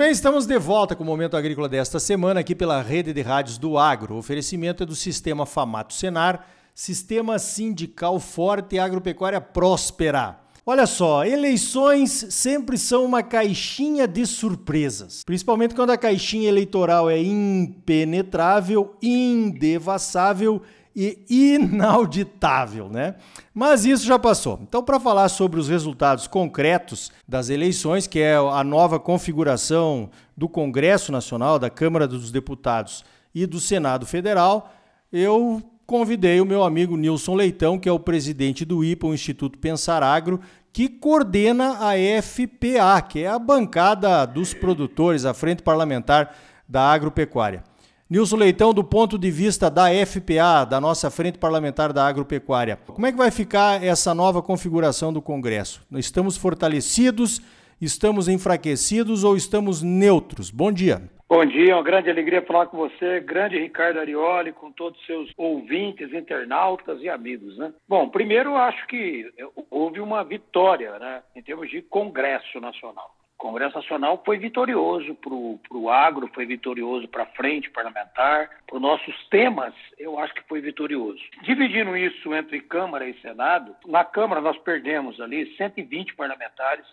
bem, estamos de volta com o Momento Agrícola desta semana aqui pela Rede de Rádios do Agro. O oferecimento é do Sistema Famato Senar, Sistema Sindical Forte e Agropecuária Próspera. Olha só, eleições sempre são uma caixinha de surpresas, principalmente quando a caixinha eleitoral é impenetrável, indevassável e inauditável, né? Mas isso já passou. Então, para falar sobre os resultados concretos das eleições, que é a nova configuração do Congresso Nacional, da Câmara dos Deputados e do Senado Federal, eu convidei o meu amigo Nilson Leitão, que é o presidente do IPA, o Instituto Pensar Agro, que coordena a FPA, que é a bancada dos produtores, a Frente Parlamentar da Agropecuária. Nilson Leitão, do ponto de vista da FPA, da nossa Frente Parlamentar da Agropecuária, como é que vai ficar essa nova configuração do Congresso? Estamos fortalecidos, estamos enfraquecidos ou estamos neutros? Bom dia. Bom dia, uma grande alegria falar com você, grande Ricardo Arioli, com todos os seus ouvintes, internautas e amigos. Né? Bom, primeiro eu acho que houve uma vitória né, em termos de Congresso Nacional. Congresso Nacional foi vitorioso para o agro, foi vitorioso para a frente parlamentar, para os nossos temas, eu acho que foi vitorioso. Dividindo isso entre Câmara e Senado, na Câmara nós perdemos ali 120 parlamentares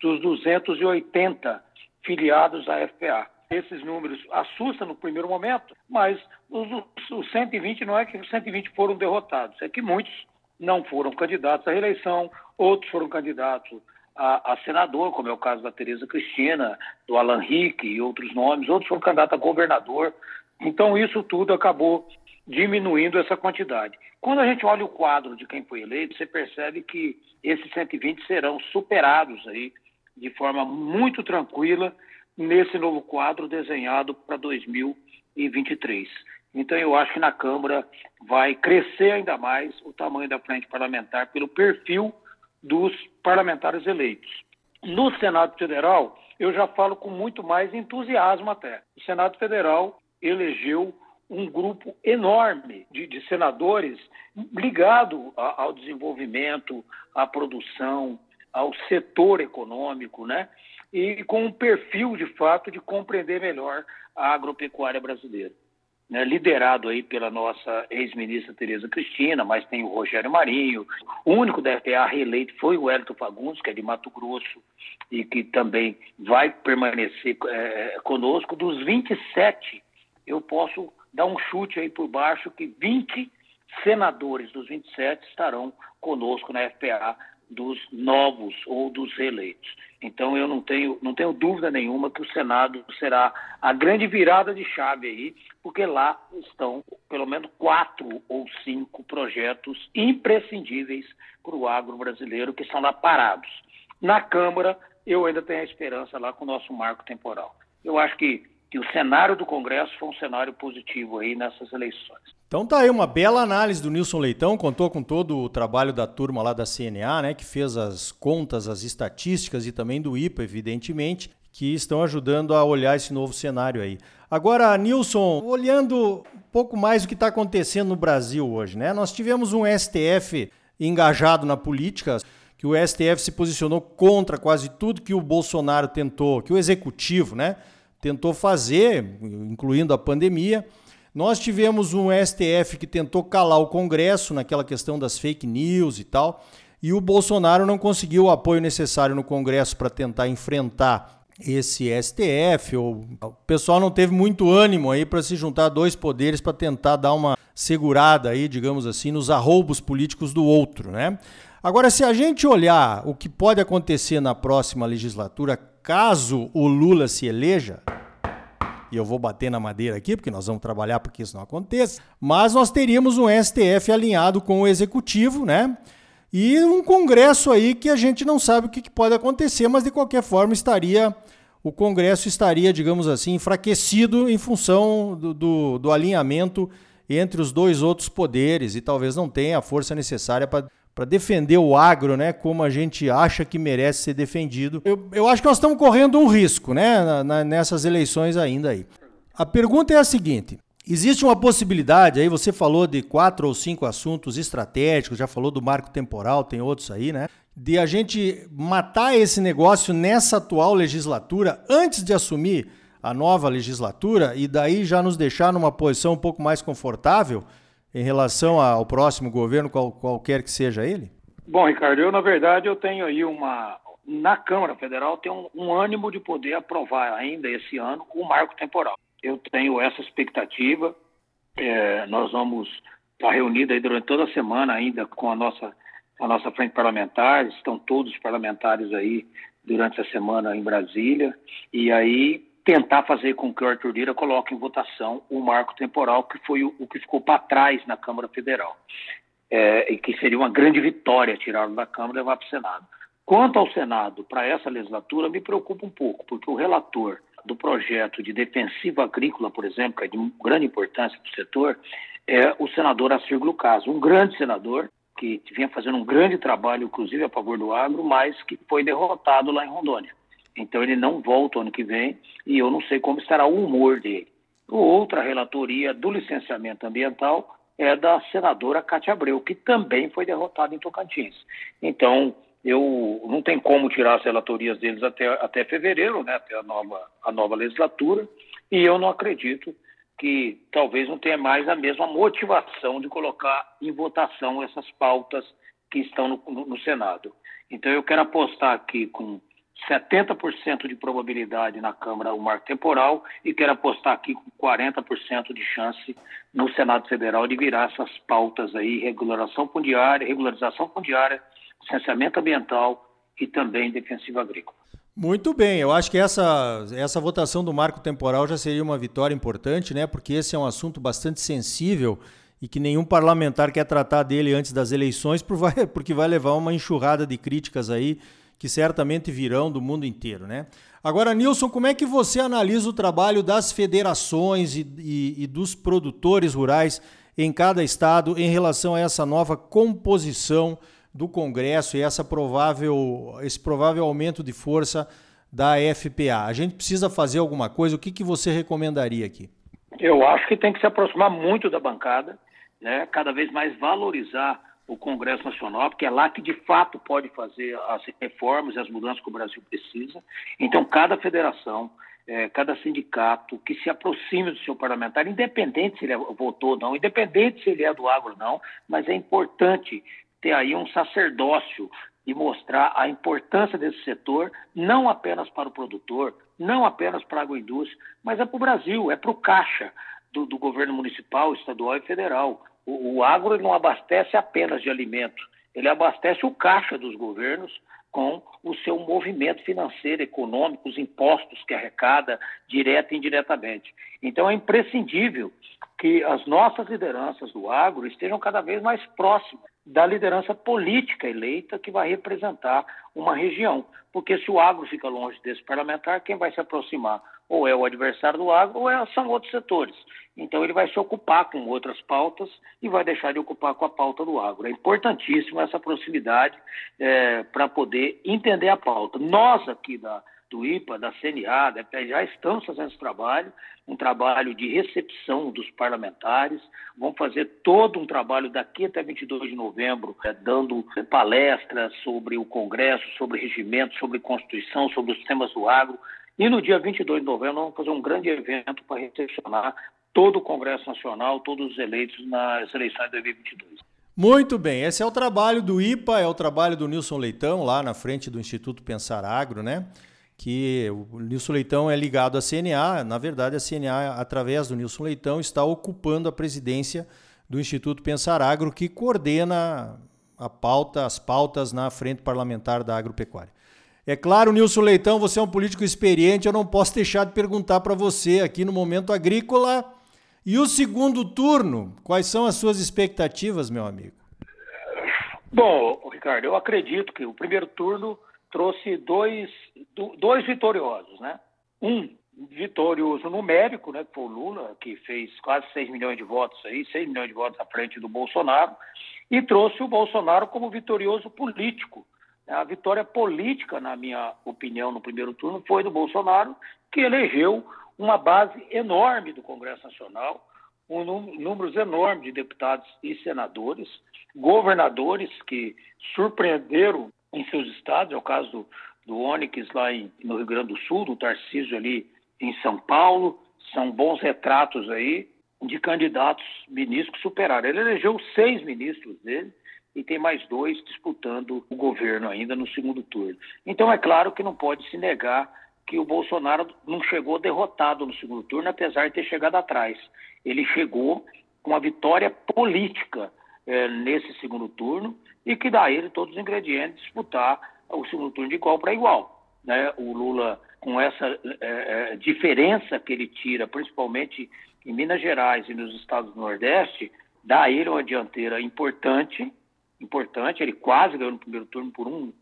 dos 280 filiados à FPA. Esses números assustam no primeiro momento, mas os, os 120 não é que os 120 foram derrotados, é que muitos não foram candidatos à reeleição, outros foram candidatos a, a, senador, como é o caso da Tereza Cristina, do Alan Rick e outros nomes, outros foram candidatos a governador. Então, isso tudo acabou diminuindo essa quantidade. Quando a gente olha o quadro de quem foi eleito, você percebe que esses 120 serão superados aí de forma muito tranquila nesse novo quadro desenhado para 2023. Então, eu acho que na Câmara vai crescer ainda mais o tamanho da frente parlamentar pelo perfil dos parlamentares eleitos. No Senado Federal, eu já falo com muito mais entusiasmo até. O Senado Federal elegeu um grupo enorme de, de senadores ligado a, ao desenvolvimento, à produção, ao setor econômico, né? E com um perfil, de fato, de compreender melhor a agropecuária brasileira né, liderado aí pela nossa ex-ministra Tereza Cristina, mas tem o Rogério Marinho. O único da FPA reeleito foi o Hélito Fagundes, que é de Mato Grosso, e que também vai permanecer é, conosco. Dos 27, eu posso dar um chute aí por baixo que 20 senadores dos 27 estarão conosco na FPA dos novos ou dos reeleitos. Então eu não tenho, não tenho dúvida nenhuma que o Senado será a grande virada de chave aí, porque lá estão pelo menos quatro ou cinco projetos imprescindíveis para o agro brasileiro que estão lá parados. Na Câmara, eu ainda tenho a esperança lá com o nosso marco temporal. Eu acho que, que o cenário do Congresso foi um cenário positivo aí nessas eleições. Então tá aí uma bela análise do Nilson Leitão, contou com todo o trabalho da turma lá da CNA, né, que fez as contas, as estatísticas e também do IPA, evidentemente, que estão ajudando a olhar esse novo cenário aí. Agora, Nilson, olhando um pouco mais o que está acontecendo no Brasil hoje, né? Nós tivemos um STF engajado na política, que o STF se posicionou contra quase tudo que o Bolsonaro tentou, que o executivo, né, tentou fazer, incluindo a pandemia. Nós tivemos um STF que tentou calar o Congresso naquela questão das fake news e tal, e o Bolsonaro não conseguiu o apoio necessário no Congresso para tentar enfrentar esse STF, ou o pessoal não teve muito ânimo aí para se juntar a dois poderes para tentar dar uma segurada aí, digamos assim, nos arroubos políticos do outro, né? Agora, se a gente olhar o que pode acontecer na próxima legislatura, caso o Lula se eleja, e eu vou bater na madeira aqui, porque nós vamos trabalhar para que isso não aconteça, mas nós teríamos um STF alinhado com o executivo, né? E um congresso aí que a gente não sabe o que pode acontecer, mas de qualquer forma estaria o Congresso estaria, digamos assim, enfraquecido em função do, do, do alinhamento entre os dois outros poderes e talvez não tenha a força necessária para defender o agro, né, como a gente acha que merece ser defendido. Eu, eu acho que nós estamos correndo um risco, né, na, na, nessas eleições ainda aí. A pergunta é a seguinte: Existe uma possibilidade, aí você falou de quatro ou cinco assuntos estratégicos, já falou do marco temporal, tem outros aí, né? de a gente matar esse negócio nessa atual legislatura antes de assumir a nova legislatura e daí já nos deixar numa posição um pouco mais confortável em relação ao próximo governo, qual, qualquer que seja ele? Bom, Ricardo, eu na verdade eu tenho aí uma na Câmara Federal tem um, um ânimo de poder aprovar ainda esse ano o marco temporal. Eu tenho essa expectativa. É, nós vamos estar reunidos aí durante toda a semana ainda com a nossa a nossa frente parlamentar. Estão todos os parlamentares aí durante a semana em Brasília e aí tentar fazer com que o Arthur Lira coloque em votação o marco temporal, que foi o, o que ficou para trás na Câmara Federal, é, e que seria uma grande vitória tirá-lo da Câmara e levar para o Senado. Quanto ao Senado, para essa legislatura, me preocupa um pouco, porque o relator do projeto de defensiva agrícola, por exemplo, que é de grande importância para o setor, é o senador Assir Glucaso, um grande senador que vinha fazendo um grande trabalho, inclusive a favor do agro, mas que foi derrotado lá em Rondônia. Então ele não volta ano que vem e eu não sei como estará o humor dele. Outra relatoria do licenciamento ambiental é da senadora Cátia Abreu, que também foi derrotada em Tocantins. Então, eu não tem como tirar as relatorias deles até, até fevereiro, né, até a nova, a nova legislatura, e eu não acredito que talvez não tenha mais a mesma motivação de colocar em votação essas pautas que estão no, no, no Senado. Então, eu quero apostar aqui com 70% de probabilidade na Câmara o marco temporal e quero apostar aqui com 40% de chance no Senado Federal de virar essas pautas aí, regulação fundiária, regularização fundiária, licenciamento ambiental e também defensiva agrícola. Muito bem, eu acho que essa, essa votação do marco temporal já seria uma vitória importante, né? Porque esse é um assunto bastante sensível e que nenhum parlamentar quer tratar dele antes das eleições, porque vai levar uma enxurrada de críticas aí que certamente virão do mundo inteiro, né? Agora, Nilson, como é que você analisa o trabalho das federações e, e, e dos produtores rurais em cada estado em relação a essa nova composição do Congresso e essa provável, esse provável aumento de força da FPA? A gente precisa fazer alguma coisa? O que, que você recomendaria aqui? Eu acho que tem que se aproximar muito da bancada, né? cada vez mais valorizar o Congresso Nacional, porque é lá que de fato pode fazer as reformas e as mudanças que o Brasil precisa. Então, cada federação, é, cada sindicato que se aproxime do seu parlamentar, independente se ele é, votou ou não, independente se ele é do agro ou não, mas é importante ter aí um sacerdócio e mostrar a importância desse setor, não apenas para o produtor, não apenas para a agroindústria, mas é para o Brasil, é para o caixa do, do governo municipal, estadual e federal. O, o agro não abastece apenas de alimento, ele abastece o caixa dos governos com o seu movimento financeiro, econômico, os impostos que arrecada, direta e indiretamente. Então é imprescindível que as nossas lideranças do agro estejam cada vez mais próximas da liderança política eleita que vai representar uma região. Porque se o agro fica longe desse parlamentar, quem vai se aproximar ou é o adversário do agro ou é, são outros setores. Então ele vai se ocupar com outras pautas e vai deixar de ocupar com a pauta do agro. É importantíssimo essa proximidade é, para poder entender a pauta. Nós aqui da, do IPA, da CNA, da já estamos fazendo esse trabalho, um trabalho de recepção dos parlamentares. Vamos fazer todo um trabalho daqui até 22 de novembro, é, dando palestras sobre o Congresso, sobre regimento, sobre Constituição, sobre os temas do agro. E no dia 22 de novembro, vamos fazer um grande evento para recepcionar todo o Congresso Nacional, todos os eleitos nas eleições de 2022. Muito bem, esse é o trabalho do IPA, é o trabalho do Nilson Leitão, lá na frente do Instituto Pensar Agro, né? Que o Nilson Leitão é ligado à CNA, na verdade, a CNA, através do Nilson Leitão, está ocupando a presidência do Instituto Pensar Agro, que coordena a pauta, as pautas na frente parlamentar da agropecuária. É claro, Nilson Leitão, você é um político experiente, eu não posso deixar de perguntar para você aqui no Momento Agrícola. E o segundo turno, quais são as suas expectativas, meu amigo? Bom, Ricardo, eu acredito que o primeiro turno trouxe dois, dois vitoriosos, né? Um vitorioso numérico, né, que foi o Lula, que fez quase 6 milhões de votos aí, 6 milhões de votos à frente do Bolsonaro, e trouxe o Bolsonaro como vitorioso político, a vitória política, na minha opinião, no primeiro turno, foi do Bolsonaro, que elegeu uma base enorme do Congresso Nacional, um números enormes de deputados e senadores, governadores que surpreenderam em seus estados, é o caso do, do Onyx lá em, no Rio Grande do Sul, do Tarcísio ali em São Paulo, são bons retratos aí de candidatos ministros que superaram. Ele elegeu seis ministros dele e tem mais dois disputando o governo ainda no segundo turno. Então é claro que não pode se negar que o Bolsonaro não chegou derrotado no segundo turno, apesar de ter chegado atrás. Ele chegou com uma vitória política é, nesse segundo turno e que dá a ele todos os ingredientes disputar o segundo turno de igual para igual. Né? O Lula, com essa é, diferença que ele tira, principalmente em Minas Gerais e nos estados do Nordeste, dá a ele uma dianteira importante, importante, ele quase ganhou no primeiro turno por um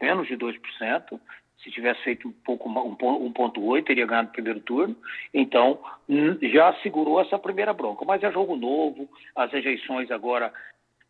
menos de 2%, se tivesse feito um pouco um 1.8 teria ganhado o primeiro turno. Então já segurou essa primeira bronca. Mas é jogo novo, as rejeições agora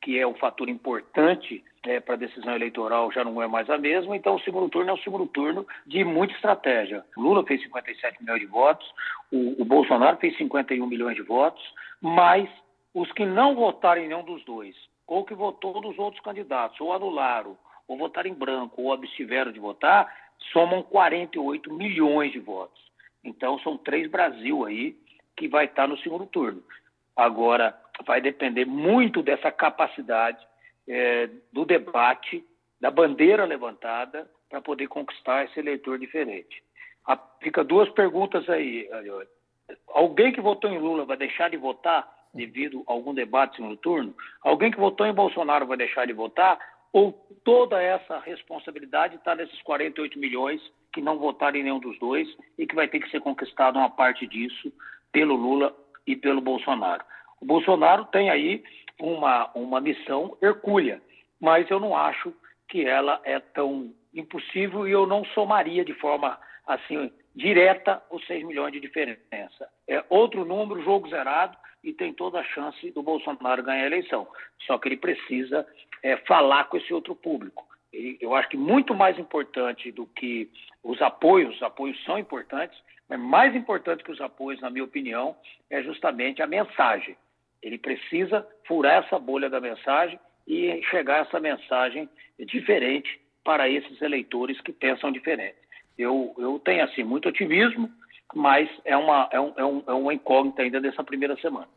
que é um fator importante é, para a decisão eleitoral, já não é mais a mesma. Então, o segundo turno é um segundo turno de muita estratégia. Lula fez 57 milhões de votos, o, o Bolsonaro fez 51 milhões de votos, mas os que não votaram em nenhum dos dois, ou que votou nos outros candidatos, ou anularam, ou votaram em branco, ou abstiveram de votar, somam 48 milhões de votos. Então, são três Brasil aí que vai estar no segundo turno. Agora, vai depender muito dessa capacidade é, do debate, da bandeira levantada, para poder conquistar esse eleitor diferente. A, fica duas perguntas aí, Alguém que votou em Lula vai deixar de votar devido a algum debate no turno? Alguém que votou em Bolsonaro vai deixar de votar? Ou toda essa responsabilidade está nesses 48 milhões que não votaram em nenhum dos dois e que vai ter que ser conquistada uma parte disso pelo Lula e pelo Bolsonaro? O Bolsonaro tem aí uma, uma missão hercúlea, mas eu não acho que ela é tão impossível e eu não somaria de forma assim direta os 6 milhões de diferença. É outro número, jogo zerado, e tem toda a chance do Bolsonaro ganhar a eleição. Só que ele precisa é, falar com esse outro público. Eu acho que muito mais importante do que os apoios, os apoios são importantes, mas mais importante que os apoios, na minha opinião, é justamente a mensagem. Ele precisa furar essa bolha da mensagem e chegar essa mensagem diferente para esses eleitores que pensam diferente. Eu, eu tenho, assim, muito otimismo, mas é uma, é, um, é, um, é uma incógnita ainda dessa primeira semana.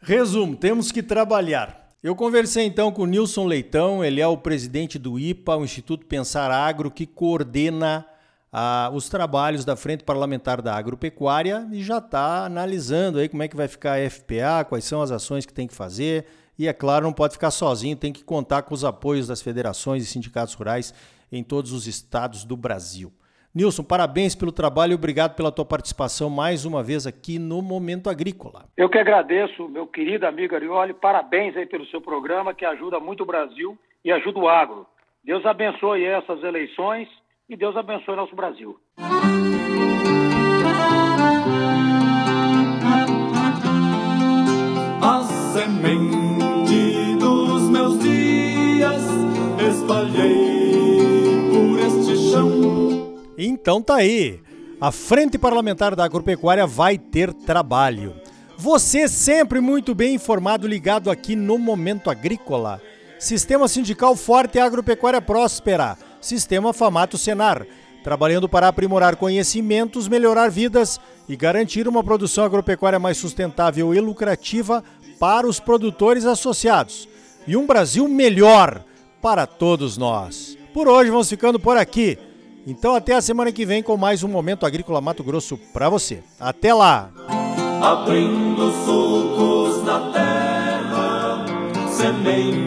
Resumo, temos que trabalhar. Eu conversei então com o Nilson Leitão, ele é o presidente do IPA, o Instituto Pensar Agro, que coordena ah, os trabalhos da Frente Parlamentar da Agropecuária e já está analisando aí como é que vai ficar a FPA, quais são as ações que tem que fazer. E é claro, não pode ficar sozinho, tem que contar com os apoios das federações e sindicatos rurais em todos os estados do Brasil. Nilson, parabéns pelo trabalho e obrigado pela tua participação mais uma vez aqui no Momento Agrícola. Eu que agradeço, meu querido amigo Arioli, parabéns aí pelo seu programa que ajuda muito o Brasil e ajuda o agro. Deus abençoe essas eleições e Deus abençoe nosso Brasil. Então tá aí. A Frente Parlamentar da Agropecuária vai ter trabalho. Você sempre muito bem informado, ligado aqui no Momento Agrícola. Sistema sindical forte e agropecuária próspera. Sistema Famato Senar, trabalhando para aprimorar conhecimentos, melhorar vidas e garantir uma produção agropecuária mais sustentável e lucrativa para os produtores associados. E um Brasil melhor para todos nós. Por hoje vamos ficando por aqui. Então até a semana que vem com mais um Momento Agrícola Mato Grosso para você. Até lá! Abrindo sulcos terra, semente